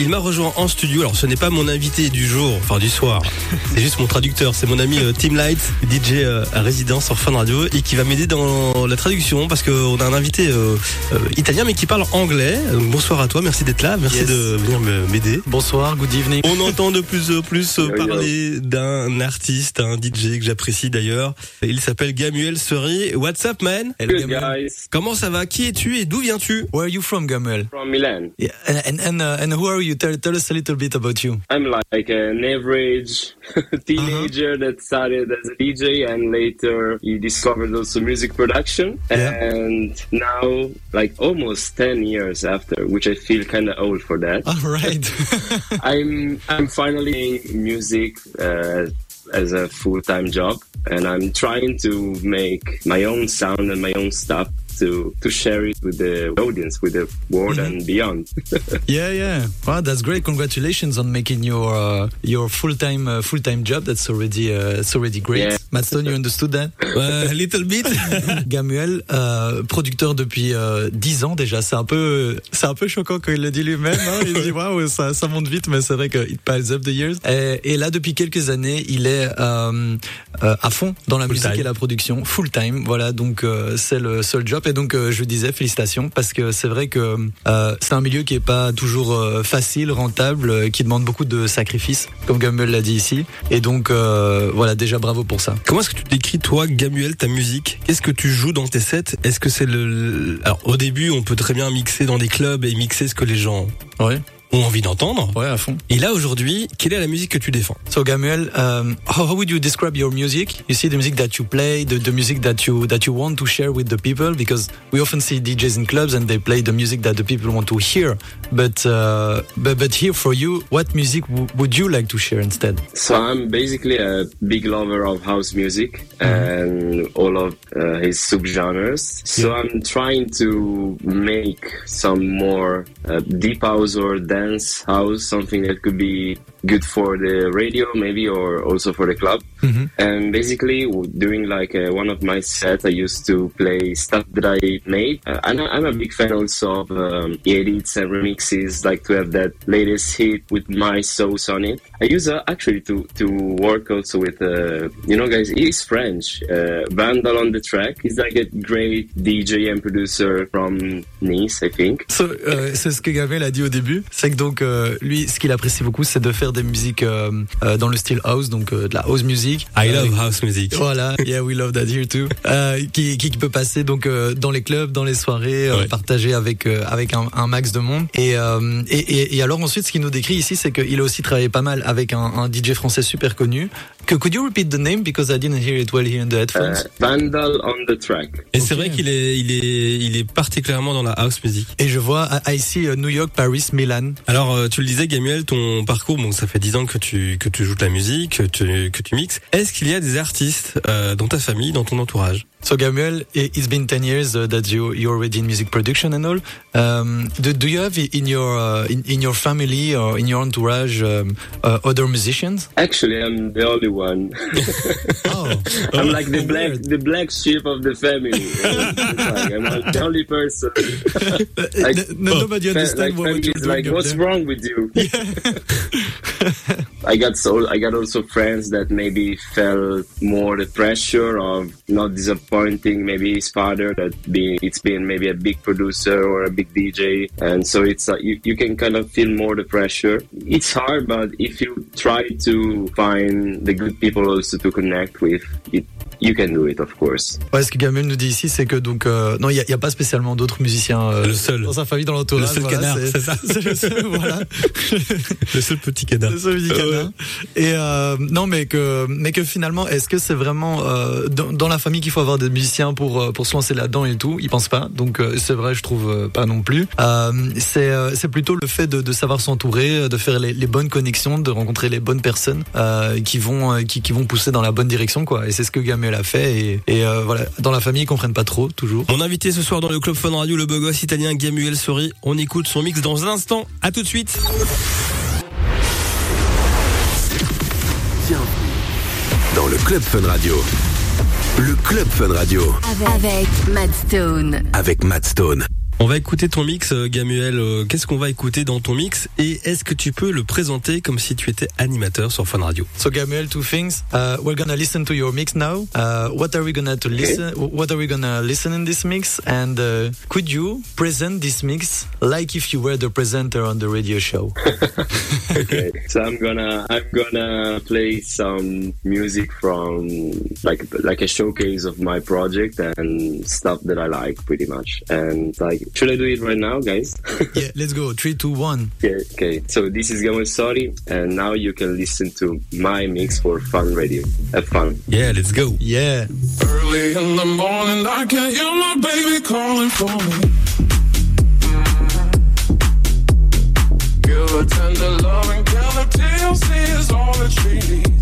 Il m'a rejoint en studio. Alors, ce n'est pas mon invité du jour, enfin du soir. C'est juste mon traducteur. C'est mon ami euh, Tim Light, DJ euh, à résidence sur Fun Radio, et qui va m'aider dans la traduction parce qu'on a un invité euh, euh, italien mais qui parle anglais. Donc, bonsoir à toi. Merci d'être là. Merci Yes. de venir me- m'aider. Bonsoir, good evening. On entend de plus en plus parler d'un artiste, un DJ que j'apprécie d'ailleurs. Il s'appelle Gamuel Seri. What's up, man? Hello, Good Gamuel. guys Comment ça va? Qui es-tu et d'où viens-tu? Where are you from, Gamuel? from Milan. Yeah, and and uh, and who are you? Tell tell us a little bit about you. I'm like an average teenager that started as a DJ and later he discovered also music production. Yeah. And now, like almost 10 years after, which I feel kind of old for that, All right. I'm I'm finally doing music uh, as a full time job, and I'm trying to make my own sound and my own stuff to to share it with the audience, with the world and beyond. yeah, yeah. Wow, that's great. Congratulations on making your uh, your full time uh, full time job. That's already uh, it's already great. Yeah. Matt Stone, you understood that? Euh, little bit. Gamuel, euh, producteur depuis euh, 10 ans déjà. C'est un peu, c'est un peu choquant quand il le dit lui-même. Hein. Il dit waouh, ça, ça monte vite, mais c'est vrai que it piles up the years. Et, et là, depuis quelques années, il est euh, euh, à fond dans la Full musique time. et la production, full time. Voilà, donc euh, c'est le seul job. Et donc euh, je disais félicitations parce que c'est vrai que euh, c'est un milieu qui est pas toujours euh, facile, rentable, euh, qui demande beaucoup de sacrifices, comme Gamuel l'a dit ici. Et donc voilà, déjà bravo pour ça. Comment est-ce que tu décris toi, Gamuel, ta musique? Qu'est-ce que tu joues dans tes sets? Est-ce que c'est le... Alors au début, on peut très bien mixer dans des clubs et mixer ce que les gens Ouais, ont envie d'entendre. ouais, à fond. Et là aujourd'hui, quelle est la musique que tu défends? So Gamuel, um, how, how would you describe your music? You see the music that you play, the, the music that you that you want to share with the people, because we often see DJs in clubs and they play the music that the people want to hear. But uh, but but here for you, what music w- would you like to share instead? So I'm basically a big lover of house music and all of uh, his subgenres. So I'm trying to make some more uh, deep house or dance house, something that could be good for the radio maybe or also for the club. And basically during like uh, one of my sets, I used to play stuff that I made. Uh, and I- I'm a big fan also of um, edits and remixes, like to have that latest hit with my sauce on it. I use uh, actually to to work also with uh, you know guys. He's French. Uh, Vandal on the track. He's like a great DJ and producer from Nice, I think. So, c'est ce que Gabriel a dit au début. C'est que donc euh, lui, ce qu'il apprécie beaucoup, c'est de faire des musiques euh, euh, dans le style house, donc euh, de la house music. I Euh, love house music. Voilà, yeah, we love that here too. Euh, qui, qui, qui peut passer donc euh, dans les clubs, dans les soirées, euh, Ouais. partagé avec euh, avec un, un max de monde. Et, euh, et, et, et alors ensuite, ce qu'il nous décrit ici, c'est qu'il a aussi travaillé pas mal avec un, un DJ français super connu. Que could you repeat the name? Because I didn't hear it well here in the Uh, headphones. Vandal on the track. Et c'est vrai qu'il est, il est, il est particulièrement dans la house music. Et je vois I, I see euh, New York, Paris, Milan. Alors, euh, tu le disais, Gamuel, ton parcours, bon, ça fait 10 ans que tu, que tu joues de la musique, que tu, que tu mixes. Est-ce qu'il y a des artistes euh, dans ta famille, dans ton entourage? So Gabriel, it's been 10 years uh, that you you're already in music production and all. Um, do, do you have in your uh, in, in your family or in your entourage um, uh, other musicians? Actually, I'm the only one. Oh, I'm like the black, the black sheep of the family. I'm the only person. Like, no, nobody fa- understand like what, you're doing like, what's there. wrong with you? I got so I got also friends that maybe felt more the pressure of not disappointing maybe his father that be it's been maybe a big producer or a big DJ and so it's like you, you can kind of feel more the pressure. It's hard but if you try to find the good people also to connect with it you can do it of course. Ouais, ce que Gamel nous dit ici, c'est que donc euh, non, il y a, pas spécialement d'autres musiciens euh, Le seul. dans sa famille, dans l'entourage. Le seul voilà, canard, c'est ça. Le seul, voilà. Le seul petit canard. Le seul petit canard. Et euh, non, mais que mais que finalement, est-ce que c'est vraiment euh, dans, dans la famille qu'il faut avoir des musiciens pour pour se lancer là-dedans et tout? Ils pensent pas. Donc euh, c'est vrai, je trouve euh, pas non plus. Euh, c'est euh, c'est plutôt le fait de, de savoir s'entourer, de faire les, les bonnes connexions, de rencontrer les bonnes personnes euh, qui vont euh, qui, qui vont pousser dans la bonne direction, quoi. Et c'est ce que Gamel a fait. Et, et euh, voilà, dans la famille, ils comprennent pas trop toujours. Mon invité ce soir dans le Club Fun Radio, le beau gosse italien Gamuel Sori. On écoute son mix dans un instant. À tout de suite. dans le Club Fun Radio. Le Club Fun Radio Avec, avec Matt Stone. avec Matt Stone. On va écouter ton mix, euh, Gamuel. Euh, Qu'est-ce qu'on va écouter dans ton mix Et est-ce que tu peux le présenter comme si tu étais animateur sur Fun Radio? So Gabriel, two things. Uh, we're gonna listen to your mix now. Uh, what are we gonna to listen? What are we gonna listen in this mix? And uh, could you present this mix like if you were the presenter on the radio show? okay. So I'm gonna I'm gonna play some music from like like a showcase of my project and stuff that I like pretty much. And like, should I do it right now, guys? yeah, let's go. Three, two, one. Yeah, okay. So this is Gamal Sorry, and now you can listen to my mix for Fun Radio. Have fun. Yeah, let's go. Yeah. Early in the morning, I can hear my baby calling for me. Give her tender love and tell her TLC is all that she needs.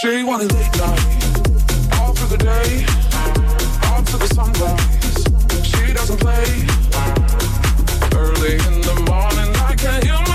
She wanted late night, all through the day, She doesn't play. Early in the morning, I can hear my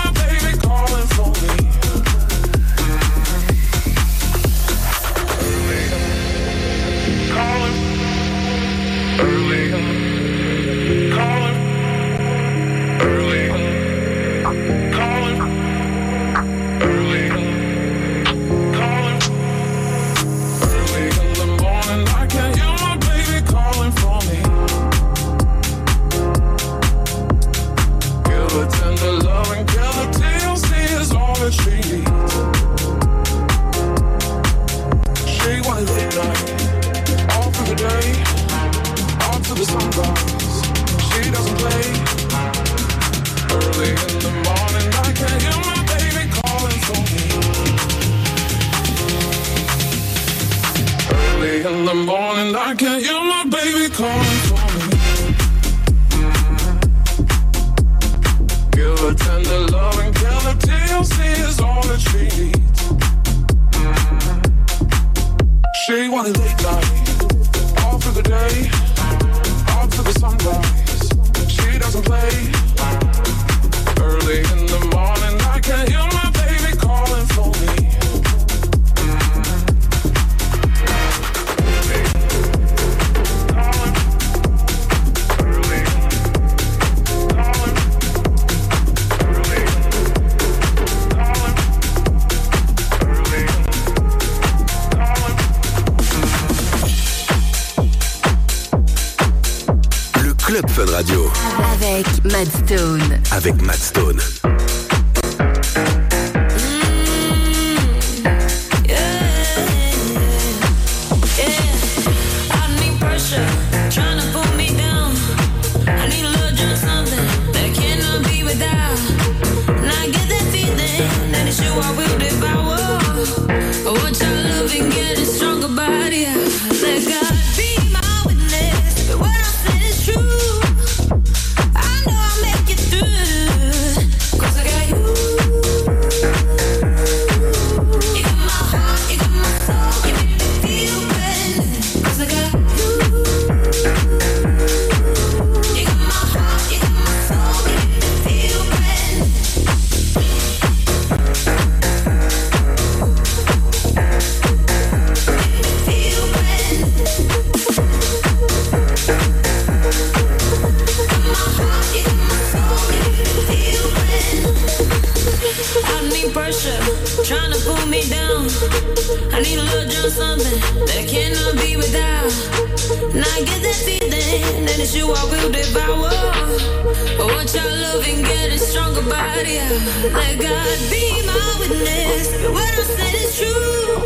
Let God be my witness. What I said is true.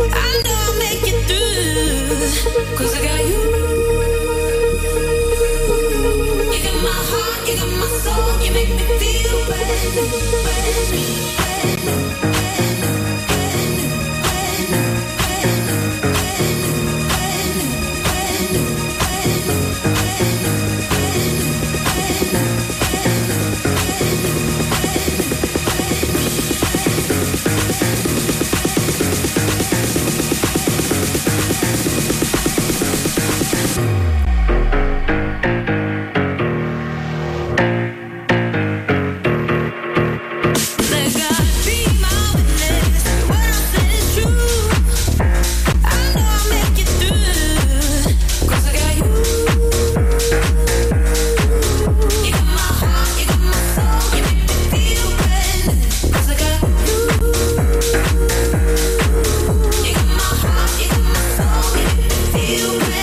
I know I'll make it through. Cause I got you. You got my heart, you got my soul, you make me feel brand new, moving.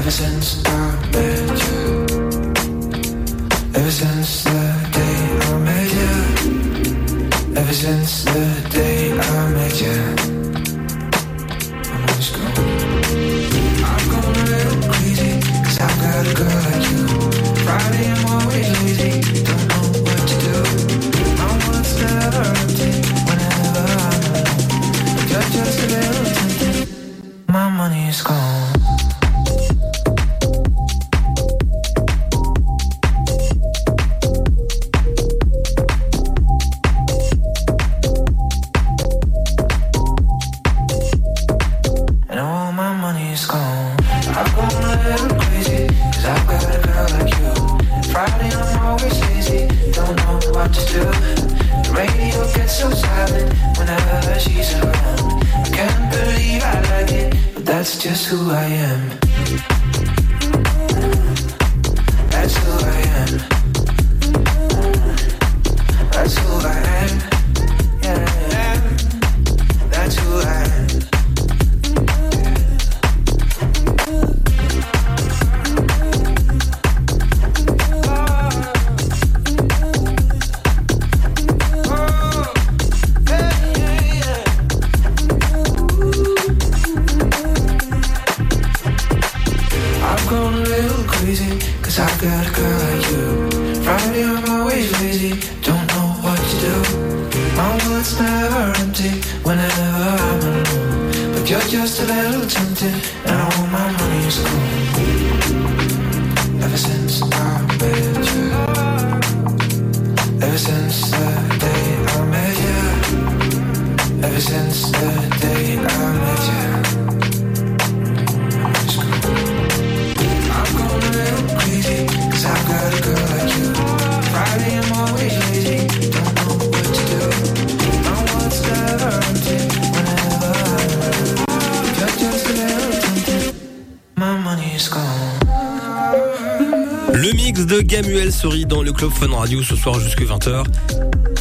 Ever since I met you. Ever since the day I met you. Ever since the day I met you. Samuel Sori dans le Club Fun Radio ce soir jusqu'à 20h.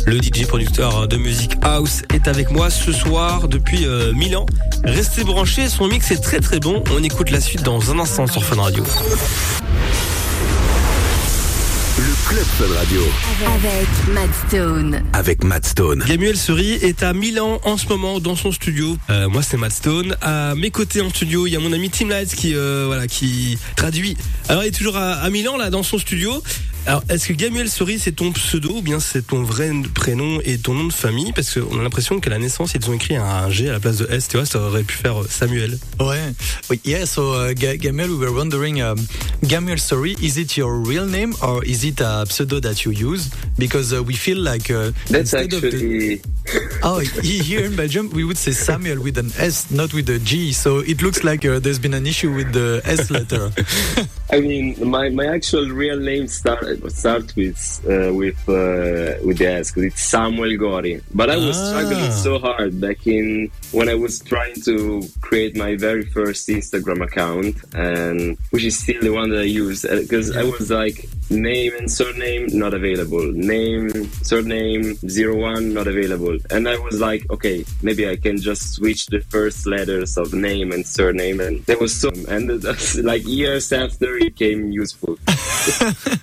Le DJ producteur de musique house est avec moi ce soir depuis euh, Milan. Restez branchés, son mix est très très bon. On écoute la suite dans un instant sur Fun Radio. Club Fun Radio. Avec, avec Matt Stone. Avec Matt Stone. Gamuel Seri est à Milan en ce moment dans son studio. Euh, moi, c'est Matt Stone. À mes côtés en studio, il y a mon ami Tim Lights qui, euh, voilà, qui traduit. Alors, il est toujours à Milan, là, dans son studio. Alors, est-ce que Gamuel Sori, c'est ton pseudo ou bien c'est ton vrai prénom et ton nom de famille? Parce qu'on a l'impression qu'à la naissance, ils ont écrit un G à la place de S, tu vois, ça aurait pu faire euh, Samuel. Ouais. Oui, yeah, so uh, Ga- Gamel, we were wondering, um, Gamel, sorry, is it your real name or is it a pseudo that you use? Because uh, we feel like uh, That's instead of the- actually oh, here in Belgium, we would say Samuel with an S, not with a G. So it looks like uh, there's been an issue with the S letter. I mean, my, my actual real name start start with uh, with uh, with the S because it's Samuel Gori. But I was Ah. struggling so hard back in when I was trying to create my very first Instagram account, and which is still the one that I use because I was like name and surname not available, name surname zero one not available, and I was like, okay, maybe I can just switch the first letters of name and surname, and there was so and like years after it became useful.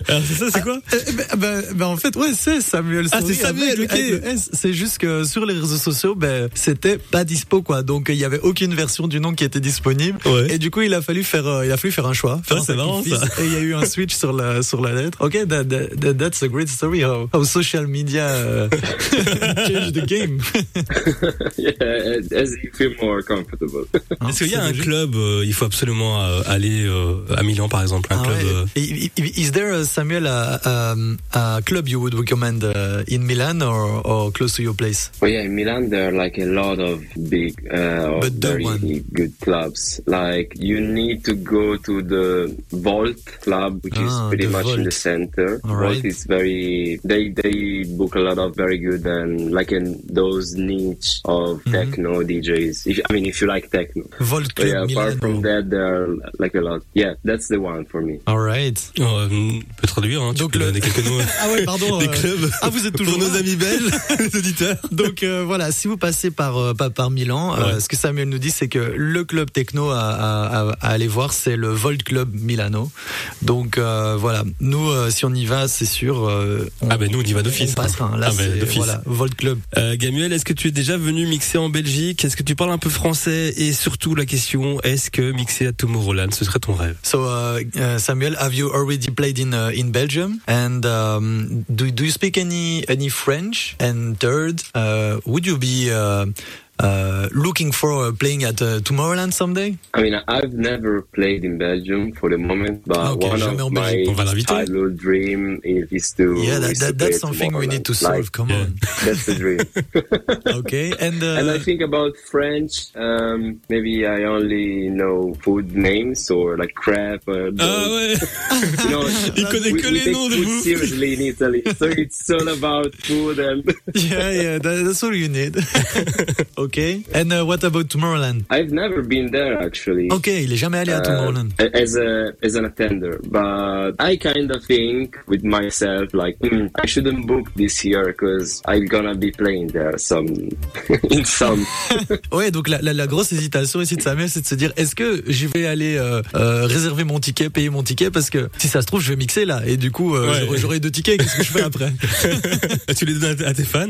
Alors, c'est ça, c'est quoi? Eh ben, ben, ben, en fait, ouais, c'est Samuel. Ah, c'est Samuel, avec, ok. C'est juste que sur les réseaux sociaux, ben, c'était pas dispo, quoi. Donc, il y avait aucune version du nom qui était disponible. Ouais. Et du coup, il a fallu faire, euh, il a fallu faire un choix. faire Ouais, un c'est marrant, ça. Et il y a eu un switch sur la, sur la lettre. Ok, that, that, that- that's a great story. How, how social media uh, changed the game. yeah, as you feel more comfortable. Est-ce qu'il y a un club, euh, il faut absolument euh, aller euh, à Milan par exemple, un Ah club. ouais. euh, Is there, uh, Samuel, a, um, a club you would recommend uh, in Milan or, or close to your place? But yeah, in Milan there are like a lot of big, uh, But very one- good clubs. Like you need to go to the Vault Club, which Ah, is pretty much in Vault. The center. All right. is very. They they book a lot of very good and like in those niche of Mm-hmm. techno DJs. If, I mean, if you like techno. Volt yeah, apart from that, there are like a lot. Yeah, that's the one for me. All right. euh, on peut traduire, hein, tu Donc peux le- donner quelques mots. Ah ouais, pardon. Des euh, clubs. Ah, vous êtes toujours pour nos amis belges, les auditeurs. Donc euh, voilà, si vous passez par euh, par, par Milan, euh, ce que Samuel nous dit, c'est que le club techno à, à, à- à aller voir, c'est le Volt Club Milano. Donc euh, voilà, nous, euh, si on y va, c'est sûr. euh, on, Ah ben nous on y va d'office. on passera. hein. Là, Ah d'office. voilà, Volt Club. Euh, Gamuel, est-ce que tu es déjà venu mixer en Belgique? Est-ce que tu parles un peu français? Et surtout la question, est-ce que mixer à Tomorrowland, ce serait ton rêve? So uh, uh, Samuel, have you already played in uh, in Belgium? And um, do do you speak any any French? And third, uh, would you be uh, uh, looking for uh, playing at uh, Tomorrowland someday? I mean, I've never played in Belgium for the moment, but Okay, one of Belgique. On va my childhood dream is, is to. Yeah, that, is that, that's something we need to solve. Come yeah. on. That's the dream. Okay, and, uh, and I think about French. Um, maybe I only know food names or like crap. Or Ah ouais you know, Il connaît we, que we les take noms de food bouffe. seriously in Italy, so it's all about food and. yeah, yeah, that, that's all you need. okay, and uh, what about Tomorrowland? I've never been there actually. Ok, il est jamais allé à uh, Tomorrowland. as a as an attender, but I kind of think with myself like "Hmm, I shouldn't book this year because I'm gonna be playing there some in some. Ouais, donc la, la, la grosse hésitation ici de Samuel, c'est de se dire est-ce que je vais aller euh, euh, réserver mon ticket, payer mon ticket? Parce que si ça se trouve je vais mixer là et du coup euh, Ouais. j'aurai- deux tickets. Qu'est-ce que je fais après? Tu les donnes à à tes fans?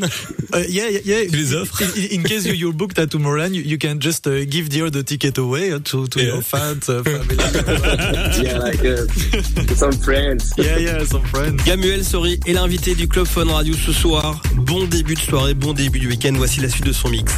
Euh, Yeah, yeah, yeah. Tu les offres? In, in case you, you're booked at Tomorrowland, you, you can just uh, give the other ticket away uh, to to Yeah. your fans, uh, family. yeah, like uh, some friends. yeah, yeah, some friends. Gamuel Sori est l'invité du Club Fun Radio ce soir. Bon début de soirée, bon début du week-end. Voici la suite de son mix.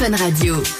Fun Radio.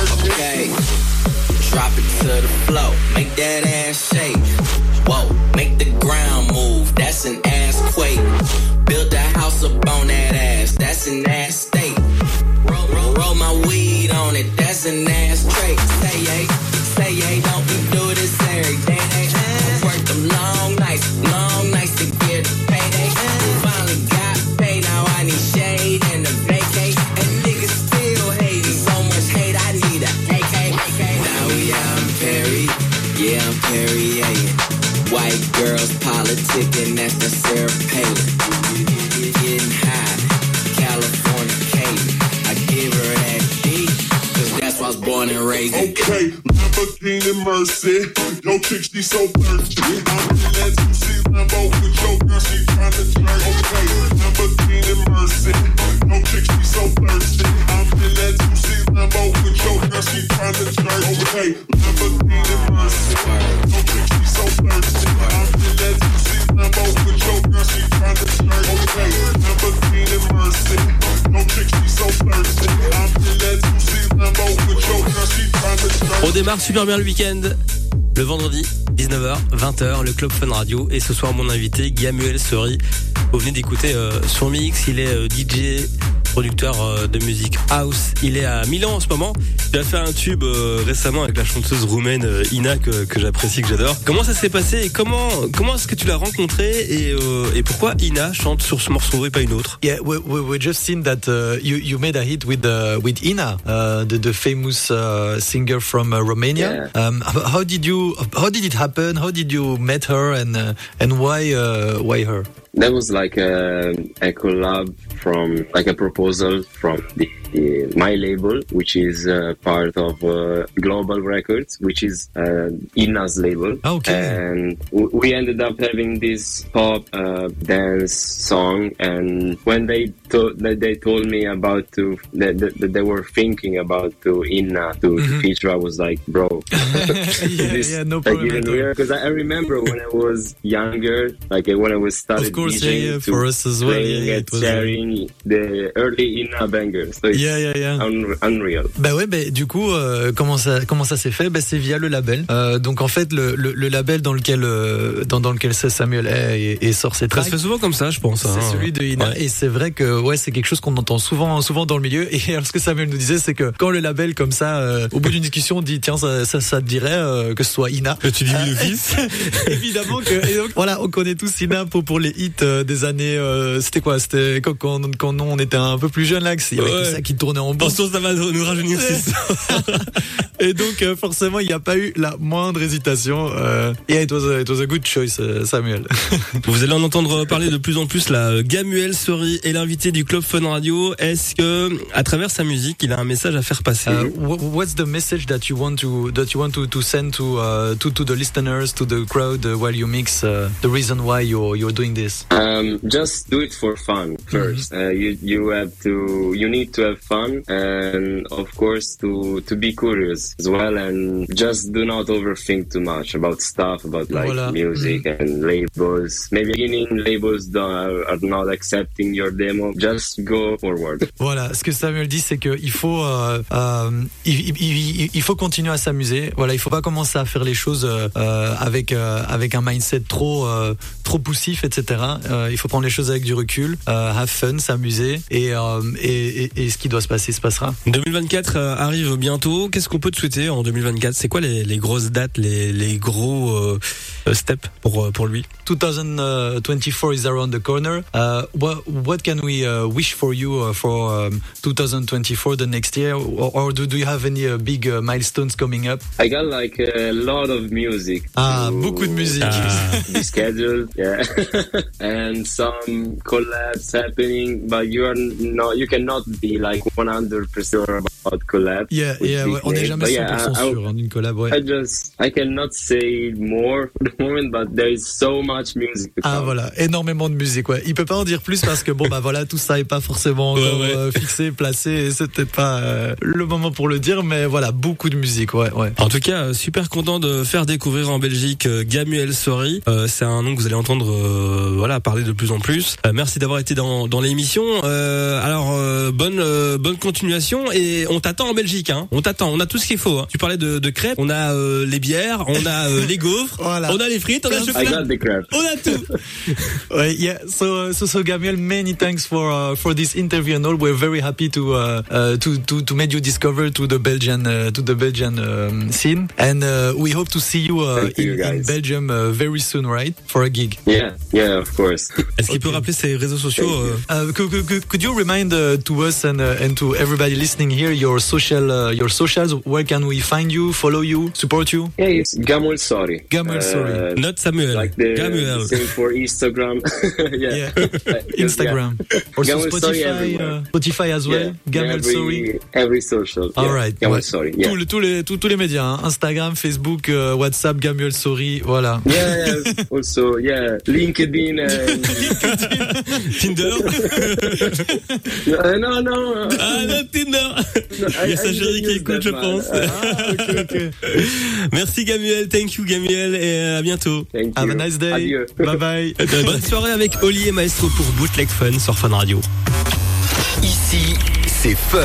Okay. Drop it to the floor, make that ass shake. Whoa, make the ground move, that's an ass quake. Build a house up on that ass, that's an ass state. Roll, roll, roll my weed on it, that's an ass trait. Say yay, say yay, don't we do this every day? Politicking, that's the Sarah Palin. Getting high, California I give her that D, cause that's why I was born and raised Okay, Lamborghini Mercy. Yo, chick, she so thirsty. I'm in that juicy Lambo with your girl, she tryna jerk. Okay, Lamborghini Mercy. Yo, chick, she so thirsty. I'm in that juicy Lambo with your girl, she tryna jerk. Okay, super bien le week-end. Le vendredi, 19h, 20h, le Club Fun Radio. Et ce soir, mon invité, Gamuel Seri. Vous venez d'écouter euh, son mix. Il est euh, DJ, producteur euh, de musique house. Il est à Milan en ce moment. Il a fait un tube euh, récemment avec la chanteuse roumaine euh, Ina que, que j'apprécie, que j'adore. Comment ça s'est passé et comment comment est-ce que tu l'as rencontré et, euh, et pourquoi Ina chante sur ce morceau et pas une autre? Yeah, we, we, we just seen that uh, you you made a hit with uh, with Ina, uh, the the famous uh, singer from uh, Romania. Um, how, did you how did it happen? How did you met her and uh, and why uh, why her? That was like a, a collab from like a proposal from the, the my label, which is uh, part of uh, Global Records, which is uh, Ina's label. Okay. And w- we ended up having this pop uh, dance song. And when they told that they told me about to that, that, that they were thinking about to Ina to, to feature, I was like, bro, yeah, this yeah, no problem. even at weird because I, I remember when I was younger, like uh, when I was started Of course, yeah, yeah, to for us as well, yeah, and it was, uh, sharing the early Ina bangers. So Yeah, yeah, yeah. un- unreal. Bah ouais, bah, du coup, euh, comment ça, comment ça s'est fait? Bah, C'est via le label. Euh, donc en fait, le, le, le label dans lequel, euh, dans, dans lequel Samuel est et, et sort ses Ça tracks. se fait souvent comme ça, je pense. hein. C'est celui de Ina Ouais. et c'est vrai que ouais c'est quelque chose qu'on entend souvent souvent dans le milieu et alors ce que Samuel nous disait c'est que quand le label comme ça euh, au bout d'une discussion on dit tiens ça ça, ça te dirait euh, que ce soit Ina Et tu dis oui d'office. évidemment que et donc, voilà on connaît tous Ina pour pour les hits euh, des années euh, c'était quoi? C'était quand, quand quand nous, on était un peu plus jeune là que c'est- il y avait que ça qui tournait en boucle Attention, ça va nous rajeunir. Et donc euh, forcément il n'y a pas eu la moindre hésitation euh, et it was a, it was a good choice euh, Samuel Vous allez en entendre parler de plus en plus là. Gamuel Sori est l'invité du Club Fun Radio. Est-ce que, à travers sa musique, il a un message à faire passer? Uh, wha- what's the message that you want to that you want to, to send to uh, to to the listeners to the crowd uh, while you mix uh, the reason why you're you're doing this? Um, just do it for fun 1st Uh, you you have to you need to have fun and of course to to be curious as well, and just do not overthink too much about stuff, about like Voilà. music and labels. Maybe beginning labels are not accepting your demo. Just go forward. Voilà, ce que Samuel dit, c'est qu'il faut, euh, euh, il, il- il- il faut continuer à s'amuser. Voilà, il faut pas commencer à faire les choses euh, avec euh, avec un mindset trop euh, trop poussif, etc. Euh, il faut prendre les choses avec du recul, have fun, s'amuser, et, et, et, et ce qui doit se passer se passera. 2024 euh, arrive bientôt. Qu'est-ce qu'on peut te souhaiter en 2024 C'est quoi les, les grosses dates, les, les gros euh, steps pour euh, pour lui? 2024 is around the corner. Uh, what what can we uh, wish for you uh, for um, 2024, the next year, or, or do, do you have any uh, big uh, milestones coming up? I got like a lot of music. Ah, to beaucoup de musique. be scheduled, yeah, and some collabs happening. But you are not, you cannot be like 100% sure about collabs. Yeah, yeah, ouais, on n'est jamais But 100% yeah, sûr hein, d'une collab. Ouais. I just I cannot say more for the moment, but there is so much music. Ah voilà, énormément de musique. Ouais, il peut pas en dire plus parce que bon bah voilà, tout ça est pas forcément Ouais, encore ouais. euh, fixé, placé. et peut-être pas euh, le moment pour le dire, mais voilà, beaucoup de musique. Ouais, ouais. En tout cas, euh, super content de faire découvrir en Belgique euh, Gamuel Sori. Euh, c'est un nom que vous allez entendre euh, voilà parler de plus en plus. Euh, merci d'avoir été dans, dans l'émission. Euh, alors euh, bonne euh, bonne continuation et on t'attend en Belgique. Hein. On t'attend. On a tout ce qu'il faut. hein. Tu parlais de, de crêpes. On a euh, les bières. On a euh, les gaufres. Voilà. On a les frites. On a le I chocolat. got the crap. On a tout. Ouais, yeah. So, so, so, Gabriel, many thanks for uh, for this interview and all. We're very happy to uh, uh, to to to make you discover to the Belgian uh, to the Belgian um, scene, and uh, we hope to see you, uh, you, in, guys. Belgium uh, very soon, right? For a gig. Yeah, yeah, of course. Est-ce qu'il peut rappeler ses réseaux sociaux Uh, could, could, could you remind uh, to us and uh, and to everybody listening here your social uh, your socials? Where can we find you, follow you, support you? yeah, it's Gamul Sorry. Gamul Sorry. Note Samuel. Like the, Gamuel. same for Instagram. yeah. Yeah. Uh, Instagram, also Gamul Sorry Spotify, uh, Spotify as well. Yeah, Gamel every, Sorry. Every social. All yeah. right. Gamul Ouais. Sorry. Yeah. Tous, les, tous, les, tous, tous les médias, hein. Instagram, Facebook, euh, WhatsApp, Gamuel Sorry, voilà. Yeah, yeah. also, yeah, LinkedIn and Tinder. Uh, no, no. Ah non Tinder. Il y a sa chérie qui écoute, je pense. Merci Gamuel. Thank you Gamuel et à bientôt. Thank Have you. a nice day. Adieu. Bye bye. Bonne soirée avec Oli et Maestro pour Bootleg Fun sur Fun Radio. Ici, c'est fun.